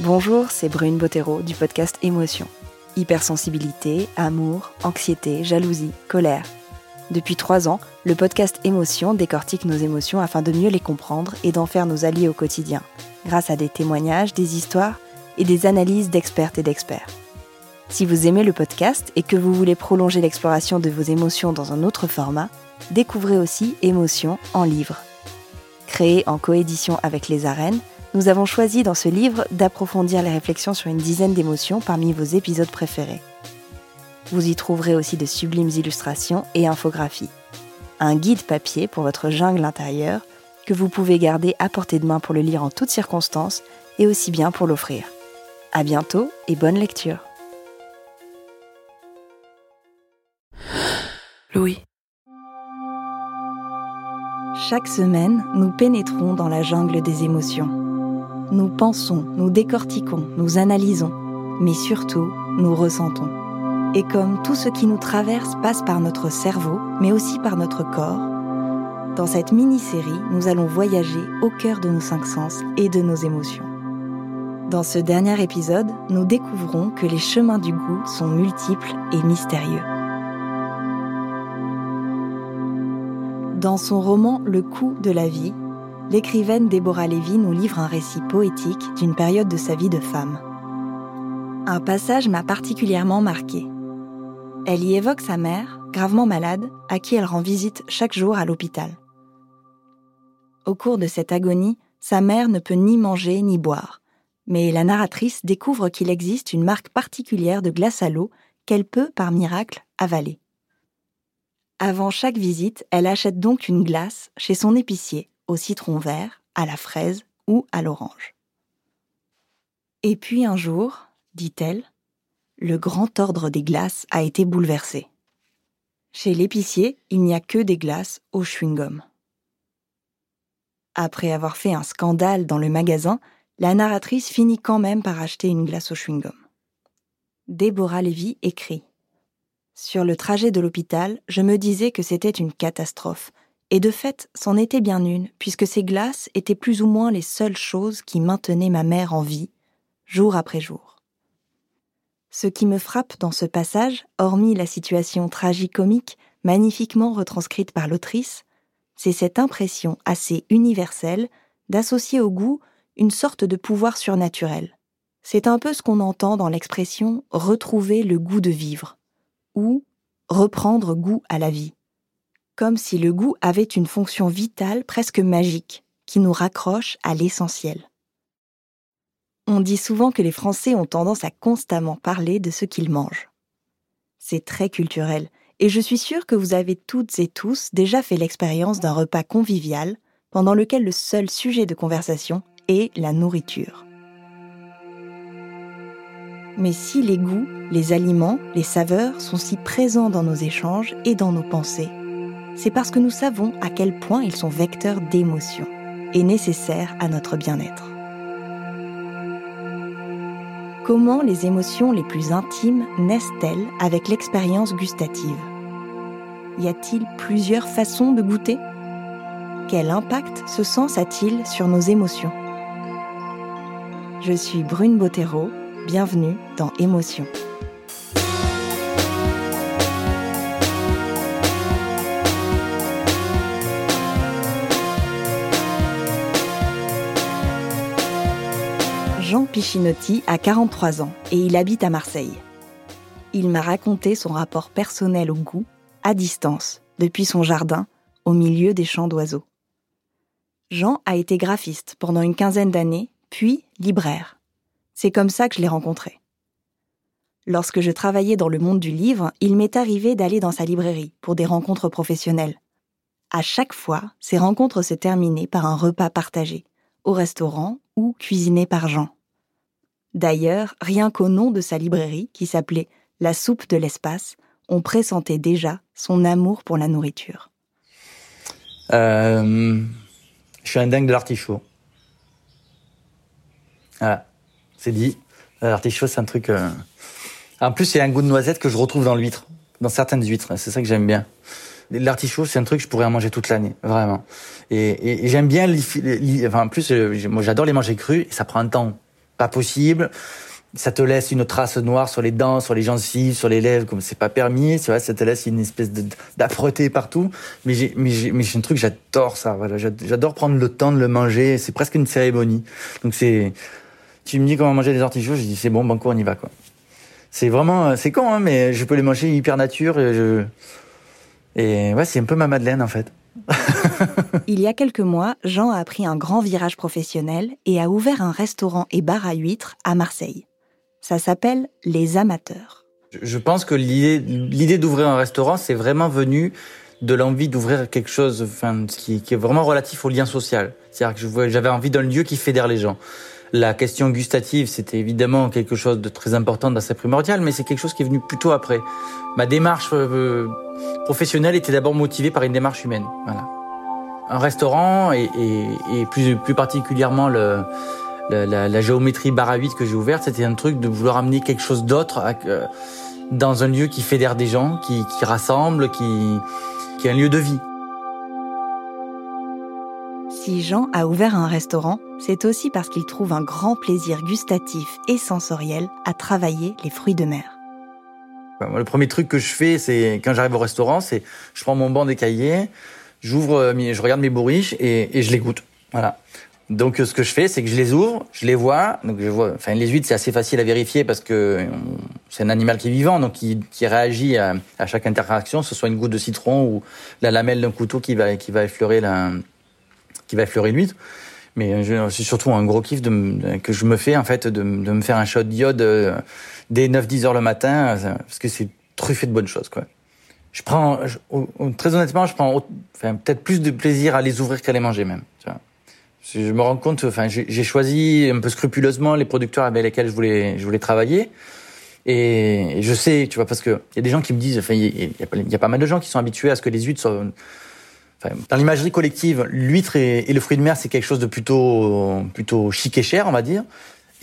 Bonjour, c'est Brune Bottero du podcast Émotion. Hypersensibilité, amour, anxiété, jalousie, colère. Depuis trois ans, le podcast Émotion décortique nos émotions afin de mieux les comprendre et d'en faire nos alliés au quotidien, grâce à des témoignages, des histoires et des analyses d'expertes et d'experts. Si vous aimez le podcast et que vous voulez prolonger l'exploration de vos émotions dans un autre format, découvrez aussi Émotion en livre. Créé en coédition avec les arènes, nous avons choisi dans ce livre d'approfondir les réflexions sur une dizaine d'émotions parmi vos épisodes préférés. Vous y trouverez aussi de sublimes illustrations et infographies. Un guide papier pour votre jungle intérieure que vous pouvez garder à portée de main pour le lire en toutes circonstances et aussi bien pour l'offrir. À bientôt et bonne lecture. Louis. Chaque semaine, nous pénétrons dans la jungle des émotions. Nous pensons, nous décortiquons, nous analysons, mais surtout, nous ressentons. Et comme tout ce qui nous traverse passe par notre cerveau, mais aussi par notre corps, dans cette mini-série, nous allons voyager au cœur de nos cinq sens et de nos émotions. Dans ce dernier épisode, nous découvrons que les chemins du goût sont multiples et mystérieux. Dans son roman Le coup de la vie, l'écrivaine Déborah Lévy nous livre un récit poétique d'une période de sa vie de femme. Un passage m'a particulièrement marqué. Elle y évoque sa mère, gravement malade, à qui elle rend visite chaque jour à l'hôpital. Au cours de cette agonie, sa mère ne peut ni manger ni boire, mais la narratrice découvre qu'il existe une marque particulière de glace à l'eau qu'elle peut, par miracle, avaler. Avant chaque visite, elle achète donc une glace chez son épicier, au citron vert, à la fraise ou à l'orange. Et puis un jour, dit-elle, le grand ordre des glaces a été bouleversé. Chez l'épicier, il n'y a que des glaces au chewing-gum. Après avoir fait un scandale dans le magasin, la narratrice finit quand même par acheter une glace au chewing-gum. Déborah Lévy écrit sur le trajet de l'hôpital, je me disais que c'était une catastrophe. Et de fait, c'en était bien une, puisque ces glaces étaient plus ou moins les seules choses qui maintenaient ma mère en vie, jour après jour. Ce qui me frappe dans ce passage, hormis la situation tragicomique, magnifiquement retranscrite par l'autrice, c'est cette impression assez universelle d'associer au goût une sorte de pouvoir surnaturel. C'est un peu ce qu'on entend dans l'expression retrouver le goût de vivre ou reprendre goût à la vie. Comme si le goût avait une fonction vitale presque magique qui nous raccroche à l'essentiel. On dit souvent que les Français ont tendance à constamment parler de ce qu'ils mangent. C'est très culturel, et je suis sûre que vous avez toutes et tous déjà fait l'expérience d'un repas convivial pendant lequel le seul sujet de conversation est la nourriture. Mais si les goûts, les aliments, les saveurs sont si présents dans nos échanges et dans nos pensées, c'est parce que nous savons à quel point ils sont vecteurs d'émotions et nécessaires à notre bien-être. Comment les émotions les plus intimes naissent-elles avec l'expérience gustative? Y a-t-il plusieurs façons de goûter? Quel impact ce sens a-t-il sur nos émotions? Je suis Brune Bottero Bienvenue dans Émotion. Jean Pichinotti a 43 ans et il habite à Marseille. Il m'a raconté son rapport personnel au goût, à distance, depuis son jardin, au milieu des champs d'oiseaux. Jean a été graphiste pendant une quinzaine d'années, puis libraire. C'est comme ça que je l'ai rencontré. Lorsque je travaillais dans le monde du livre, il m'est arrivé d'aller dans sa librairie pour des rencontres professionnelles. À chaque fois, ces rencontres se terminaient par un repas partagé, au restaurant ou cuisiné par Jean. D'ailleurs, rien qu'au nom de sa librairie, qui s'appelait La soupe de l'espace, on pressentait déjà son amour pour la nourriture. Euh, je suis un dingue de l'artichaut. Voilà c'est dit. Euh, l'artichaut, c'est un truc. Euh, en plus, il y a un goût de noisette que je retrouve dans l'huître, dans certaines huîtres. C'est ça que j'aime bien. L'artichaut, c'est un truc que je pourrais en manger toute l'année, vraiment. Et, j'aime bien, enfin, en plus, moi, j'adore les manger crus. Et ça prend un temps pas possible. Ça te laisse une trace noire sur les dents, sur les gencives, sur les lèvres, comme c'est pas permis. Tu vois, ça te laisse une espèce d'âpreté partout. Mais j'ai, mais j'ai, mais j'ai un truc, j'adore ça. Voilà, j'adore prendre le temps de le manger. C'est presque une cérémonie. Donc c'est, tu me dis comment manger des artichauts, je dis c'est bon, banco, on y va quoi. C'est vraiment, c'est con, hein, mais je peux les manger hyper nature. Et, je... et ouais, c'est un peu ma Madeleine en fait. Il y a quelques mois, Jean a pris un grand virage professionnel et a ouvert un restaurant et bar à huîtres à Marseille. Ça s'appelle Les Amateurs. Je pense que l'idée d'ouvrir un restaurant, c'est vraiment venu de l'envie d'ouvrir quelque chose qui, qui, est vraiment relatif au lien social. C'est-à-dire que j'avais envie d'un lieu qui fédère les gens. La question gustative, c'était évidemment quelque chose de très important, d'assez primordial, mais c'est quelque chose qui est venu plutôt après. Ma démarche euh, professionnelle était d'abord motivée par une démarche humaine. Voilà. Un restaurant et, et, et plus, plus particulièrement le, la, la, la, géométrie bar à 8 que j'ai ouverte, c'était un truc de vouloir amener quelque chose d'autre euh, dans un lieu qui fédère des gens, qui, qui rassemble, qui, qui est un lieu de vie. Si Jean a ouvert un restaurant, c'est aussi parce qu'il trouve un grand plaisir gustatif et sensoriel à travailler les fruits de mer. Le premier truc que je fais, c'est quand j'arrive au restaurant, c'est je prends mon banc des cahiers, j'ouvre, euh, je regarde mes bourriches et, je les goûte. Voilà. Donc ce que je fais, c'est que je les ouvre, je les vois. Donc je vois. Enfin, les huîtres, c'est assez facile à vérifier parce que c'est un animal qui est vivant, donc qui, réagit à, chaque interaction, que ce soit une goutte de citron ou la lamelle d'un couteau qui va effleurer la qui l'huître. Mais c'est surtout un gros kiff que je me fais en fait de, de me faire un shot d'iode euh, dès 9-10 heures le matin euh, parce que c'est truffé de bonnes choses quoi. Je prends très honnêtement, je prends peut-être plus de plaisir à les ouvrir qu'à les manger même. Je me rends compte, enfin, j'ai choisi un peu scrupuleusement les producteurs avec lesquels je voulais, je voulais travailler. Et je sais, tu vois, parce que il y a des gens qui me disent, enfin, il y, a pas mal de gens qui sont habitués à ce que les huîtres soient, enfin, dans l'imagerie collective, l'huître et, le fruit de mer, c'est quelque chose de plutôt, plutôt chic et cher, on va dire.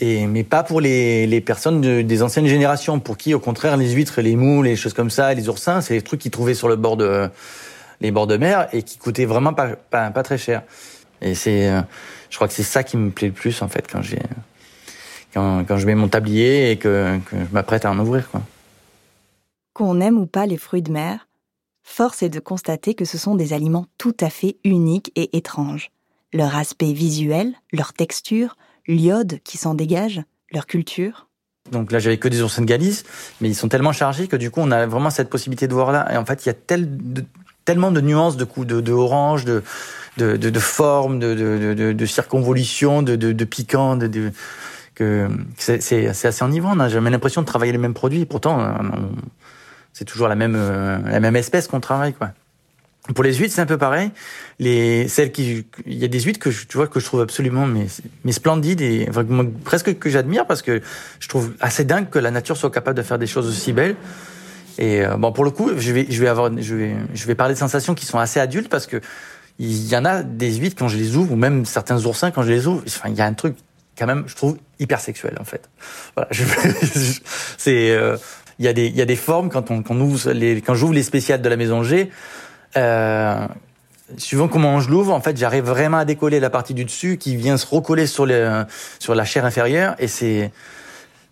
Et, mais pas pour les, personnes de, des anciennes générations, pour qui, au contraire, les huîtres, les moules, les choses comme ça, les oursins, c'est des trucs qu'ils trouvaient sur le bord de, les bords de mer et qui coûtaient vraiment pas, pas, pas très cher. Et c'est, euh, je crois que c'est ça qui me plaît le plus en fait quand j'ai, quand, quand je mets mon tablier et que, que je m'apprête à en ouvrir quoi. Qu'on aime ou pas les fruits de mer, force est de constater que ce sont des aliments tout à fait uniques et étranges. Leur aspect visuel, leur texture, l'iode qui s'en dégage, leur culture. Donc là, j'avais que des oursins de Galice, mais ils sont tellement chargés que du coup, on a vraiment cette possibilité de voir là. Et en fait, il y a tellement de nuances de coups de, de orange, de, de, de, de de, de que c'est assez enivrant. On n'a jamais l'impression de travailler les mêmes produits. Pourtant, euh, c'est toujours la même euh, la même espèce qu'on travaille, quoi. Pour les huîtres, c'est un peu pareil. Les celles qui, il y a des huîtres que je, tu vois que je trouve absolument mais mais splendides et presque que j'admire parce que je trouve assez dingue que la nature soit capable de faire des choses aussi belles. Et euh, bon, pour le coup, je vais je vais avoir je vais je vais parler de sensations qui sont assez adultes parce que il y en a des huîtres quand je les ouvre, ou même certains oursins quand je les ouvre. Enfin, il y a un truc quand même, je trouve hyper sexuel en fait. Voilà, c'est euh, il y a des il y a des formes quand on quand on ouvre les quand j'ouvre les spéciales de la maison G. Euh, suivant comment je l'ouvre, en fait, j'arrive vraiment à décoller la partie du dessus qui vient se recoller sur les sur la chair inférieure et c'est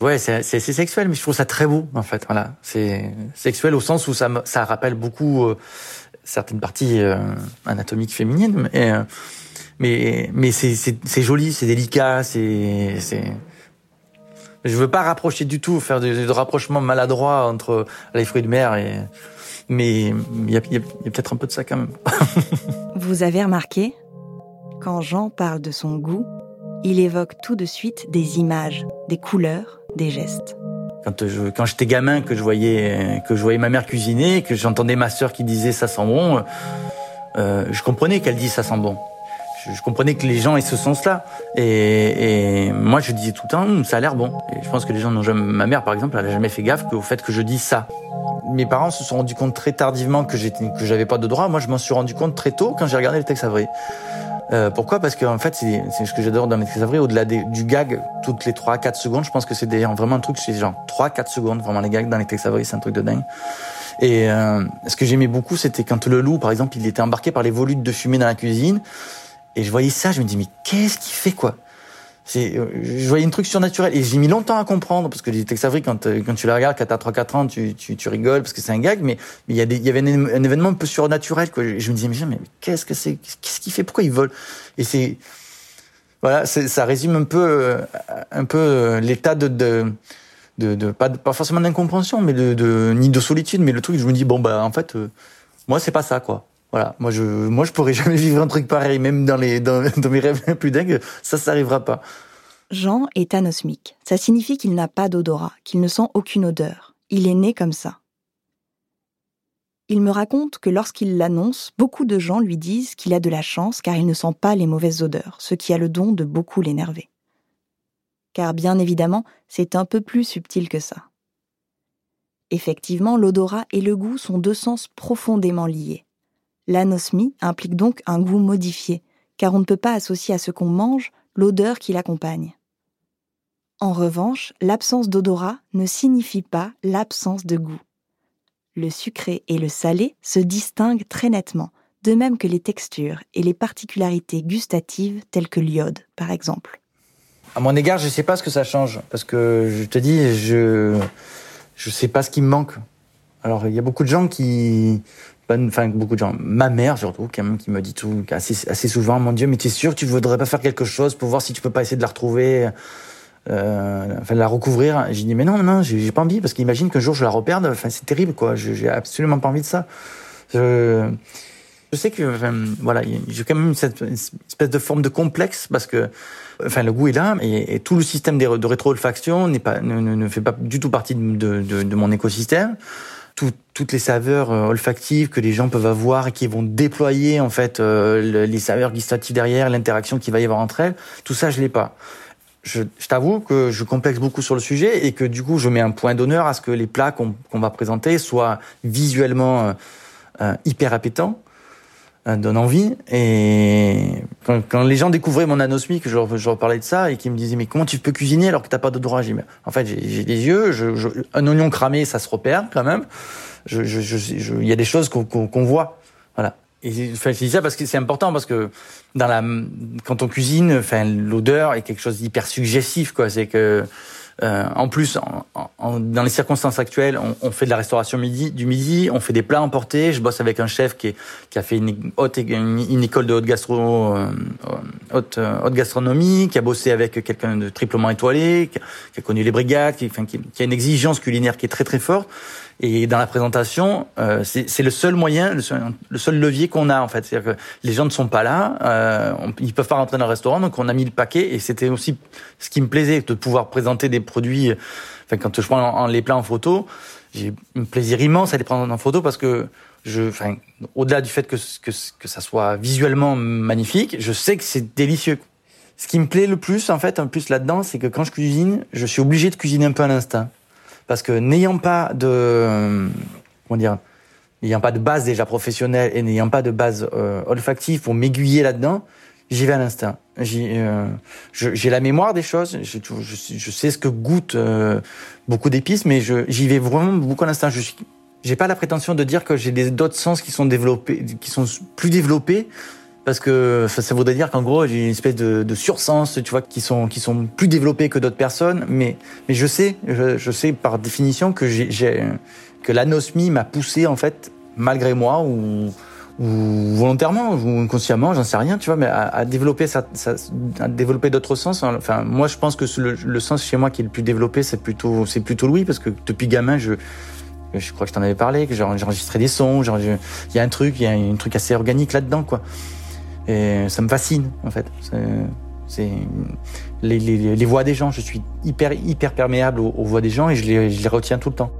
ouais, c'est sexuel, mais je trouve ça très beau en fait. Voilà, c'est sexuel au sens où ça ça rappelle beaucoup. Euh, certaines parties euh, anatomiques féminines, mais mais mais c'est joli, c'est délicat, c'est je veux pas rapprocher du tout, faire de, de rapprochement maladroit entre les fruits de mer et mais il y a, y a, a peut-être un peu de ça quand même. Vous avez remarqué quand Jean parle de son goût, il évoque tout de suite des images, des couleurs, des gestes. Quand je quand j'étais gamin que je voyais que je voyais ma mère cuisiner que j'entendais ma sœur qui disait ça sent bon euh, je comprenais qu'elle dit ça sent bon. Je, je, comprenais que les gens aient ce sens là et, et moi je disais tout le temps ça a l'air bon. Et je pense que les gens n'ont jamais ma mère par exemple elle a jamais fait gaffe au fait que je dis ça mes parents se sont rendus compte très tardivement que j'étais que j'avais pas de droit. Moi je m'en suis rendu compte très tôt quand j'ai regardé le texte avril euh, pourquoi? Parce qu'en fait, c'est ce que j'adore dans Maîtrise Avril, au-delà du gag, toutes les 3-4 secondes, je pense que c'est vraiment un truc, c'est genre 3-4 secondes, vraiment les gags dans les textes Avril, c'est un truc de dingue. Et euh, ce que j'aimais beaucoup, c'était quand le loup, par exemple, il était embarqué par les volutes de fumée dans la cuisine, et je voyais ça, je me dis, mais qu'est-ce qu'il fait, quoi? Je voyais une truc surnaturel et j'ai mis longtemps à comprendre parce que les Tex Avery quand euh, quand tu la regardes quand t'as 3 4 ans, tu, tu, rigoles parce que c'est un gag mais il y a des il y avait un, événement un peu surnaturel quoi. Je me disais mais, qu'est-ce que c'est qu'est-ce qu'il fait pourquoi il vole? Et c'est voilà, ça résume un peu euh, un peu l'état de, de pas, pas forcément d'incompréhension mais de ni de solitude mais le truc je me dis bon bah en fait moi c'est pas ça quoi voilà, moi je moi pourrais jamais vivre un truc pareil, même dans, mes rêves les plus dingues, ça ça n'arrivera pas. Jean est anosmique. Ça signifie qu'il n'a pas d'odorat, qu'il ne sent aucune odeur. Il est né comme ça. Il me raconte que lorsqu'il l'annonce, beaucoup de gens lui disent qu'il a de la chance car il ne sent pas les mauvaises odeurs, ce qui a le don de beaucoup l'énerver. Car bien évidemment, c'est un peu plus subtil que ça. Effectivement, l'odorat et le goût sont deux sens profondément liés. L'anosmie implique donc un goût modifié, car on ne peut pas associer à ce qu'on mange l'odeur qui l'accompagne. En revanche, l'absence d'odorat ne signifie pas l'absence de goût. Le sucré et le salé se distinguent très nettement, de même que les textures et les particularités gustatives telles que l'iode, par exemple. À mon égard, je ne sais pas ce que ça change, parce que je te dis, je ne sais pas ce qui me manque. Alors, il y a beaucoup de gens qui enfin beaucoup de gens, ma mère surtout, qui me dit tout assez, assez souvent, mon Dieu, mais tu es sûr tu voudrais pas faire quelque chose pour voir si tu peux pas essayer de la retrouver, euh, enfin de la recouvrir? J'ai dit mais non, non, j'ai pas envie parce qu'imagine qu'un jour je la reperde, enfin c'est terrible quoi. J'ai absolument pas envie de ça. Je, sais que enfin, voilà, j'ai quand même cette espèce de forme de complexe parce que enfin le goût est là et, tout le système de, rétro-olfaction n'est pas ne, ne, fait pas du tout partie de, de mon écosystème toutes les saveurs euh, olfactives que les gens peuvent avoir et qui vont déployer en fait euh, les saveurs gustatives derrière, l'interaction qu'il va y avoir entre elles, tout ça je l'ai pas. Je, je t'avoue que je complexe beaucoup sur le sujet et que du coup je mets un point d'honneur à ce que les plats qu'on va présenter soient visuellement euh, euh hyper appétants donne envie. Et quand, quand, les gens découvraient mon anosmie, que je, je parlais de ça, et qui me disaient mais comment tu peux cuisiner alors que t'as pas d'odorat J'ai en fait j'ai des yeux, je, je, un oignon cramé ça se repère quand même. Il y a des choses qu'on voit, voilà. Et enfin, je dis ça parce que c'est important parce que dans la quand on cuisine, enfin l'odeur est quelque chose d'hyper suggestif quoi. C'est que euh, en plus, en, dans les circonstances actuelles, on, fait de la restauration midi, du midi, on fait des plats emportés. Je bosse avec un chef qui, est, qui a fait une, école de haute, gastro, euh, haute, euh, haute, gastronomie, qui a bossé avec quelqu'un de triplement étoilé, qui a, qui a connu les brigades, qui, enfin, qui, qui, a une exigence culinaire qui est très très forte. Et dans la présentation, euh, c'est le seul moyen, le seul, le seul levier qu'on a en fait. C'est-à-dire que les gens ne sont pas là, euh, on, ils peuvent pas rentrer dans le restaurant, donc on a mis le paquet. Et c'était aussi ce qui me plaisait, de pouvoir présenter des produits. Enfin, quand je prends les plats en photo, j'ai un plaisir immense à les prendre en photo parce que au-delà du fait que que ça soit visuellement magnifique, je sais que c'est délicieux. Ce qui me plaît le plus, en fait, en plus là-dedans, c'est que quand je cuisine, je suis obligé de cuisiner un peu à l'instinct parce que n'ayant pas de comment dire n'ayant pas de base déjà professionnelle et n'ayant pas de base euh, olfactive pour m'aiguiller là-dedans, j'y vais à l'instinct. Euh, j'ai la mémoire des choses, je, sais ce que goûte euh, beaucoup d'épices, mais j'y vais vraiment beaucoup à l'instinct. Je j'ai pas la prétention de dire que j'ai d'autres sens qui sont développés, qui sont plus développés parce que ça, voudrait dire qu'en gros j'ai une espèce de, de, sursens, tu vois, qui sont qui sont plus développés que d'autres personnes. Mais mais je sais, je, sais par définition que j'ai que l'anosmie m'a poussé en fait malgré moi ou ou volontairement ou inconsciemment, j'en sais rien, tu vois, mais à, à développer ça, ça, à développer d'autres sens. Enfin, moi, je pense que le, le, sens chez moi qui est le plus développé, c'est plutôt c'est plutôt Louis parce que depuis gamin, je je crois que je t'en avais parlé, que j'enregistrais des sons, il y a un truc, il y a un truc assez organique là-dedans, quoi. Et ça me fascine, en fait. C'est les, voix des gens. Je suis hyper, hyper perméable aux, voix des gens et je les retiens tout le temps.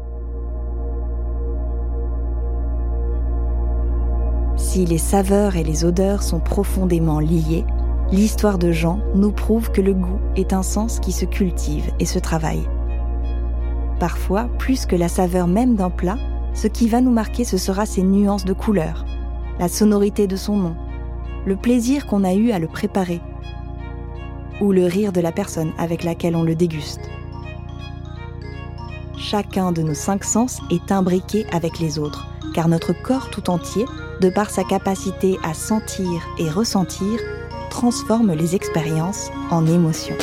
Si les saveurs et les odeurs sont profondément liées, l'histoire de Jean nous prouve que le goût est un sens qui se cultive et se travaille. Parfois, plus que la saveur même d'un plat, ce qui va nous marquer, ce sera ses nuances de couleur, la sonorité de son nom, le plaisir qu'on a eu à le préparer, ou le rire de la personne avec laquelle on le déguste. Chacun de nos cinq sens est imbriqué avec les autres, car notre corps tout entier, de par sa capacité à sentir et ressentir, transforme les expériences en émotions.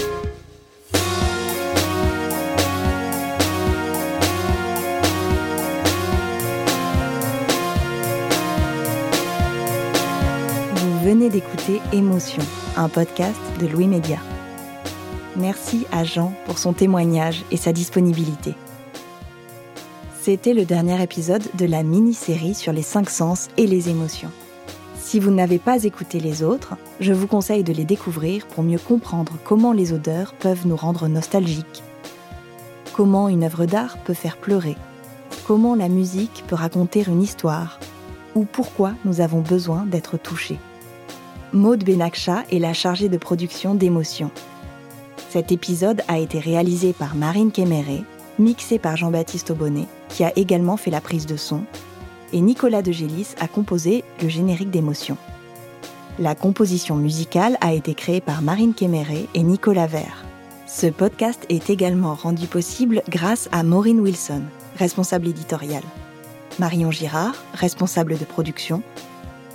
D'écouter Émotion, un podcast de Louis Média. Merci à Jean pour son témoignage et sa disponibilité. C'était le dernier épisode de la mini-série sur les cinq sens et les émotions. Si vous n'avez pas écouté les autres, je vous conseille de les découvrir pour mieux comprendre comment les odeurs peuvent nous rendre nostalgiques, comment une œuvre d'art peut faire pleurer, comment la musique peut raconter une histoire, ou pourquoi nous avons besoin d'être touchés. Maude Benakcha est la chargée de production d'émotions. Cet épisode a été réalisé par Marine Kéméré, mixé par Jean-Baptiste Aubonnet, qui a également fait la prise de son, et Nicolas de Gélis a composé le générique d'émotion. La composition musicale a été créée par Marine Kéméré et Nicolas Vert. Ce podcast est également rendu possible grâce à Maureen Wilson, responsable éditoriale, Marion Girard, responsable de production,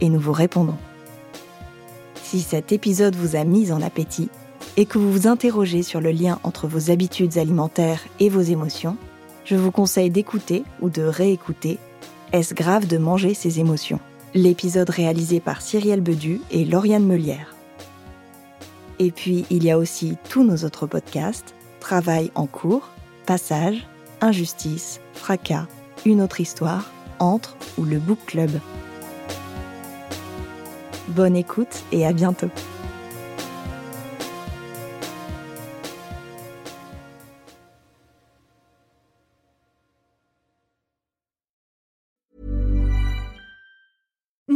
et nous vous répondrons. Si cet épisode vous a mis en appétit et que vous vous interrogez sur le lien entre vos habitudes alimentaires et vos émotions, je vous conseille d'écouter ou de réécouter Est-ce grave de manger ses émotions? L'épisode réalisé par Cyrielle Bedu et Lauriane Melière. Et puis, il y a aussi tous nos autres podcasts Travail en cours, Passage, Injustice, Fracas, Une autre histoire, Entre ou le Book Club. Bonne écoute et à bientôt.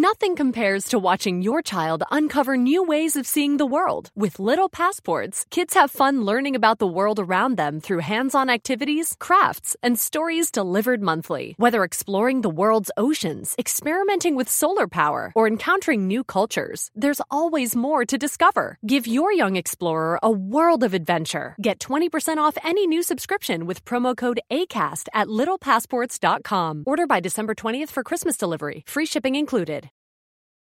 Nothing compares to watching your child uncover new ways of seeing the world. With Little Passports, kids have fun learning about the world around them through hands on activities, crafts, and stories delivered monthly. Whether exploring the world's oceans, experimenting with solar power, or encountering new cultures, there's always more to discover. Give your young explorer a world of adventure. Get 20% off any new subscription with promo code ACAST at littlepassports.com. Order by December 20th for Christmas delivery. Free shipping included.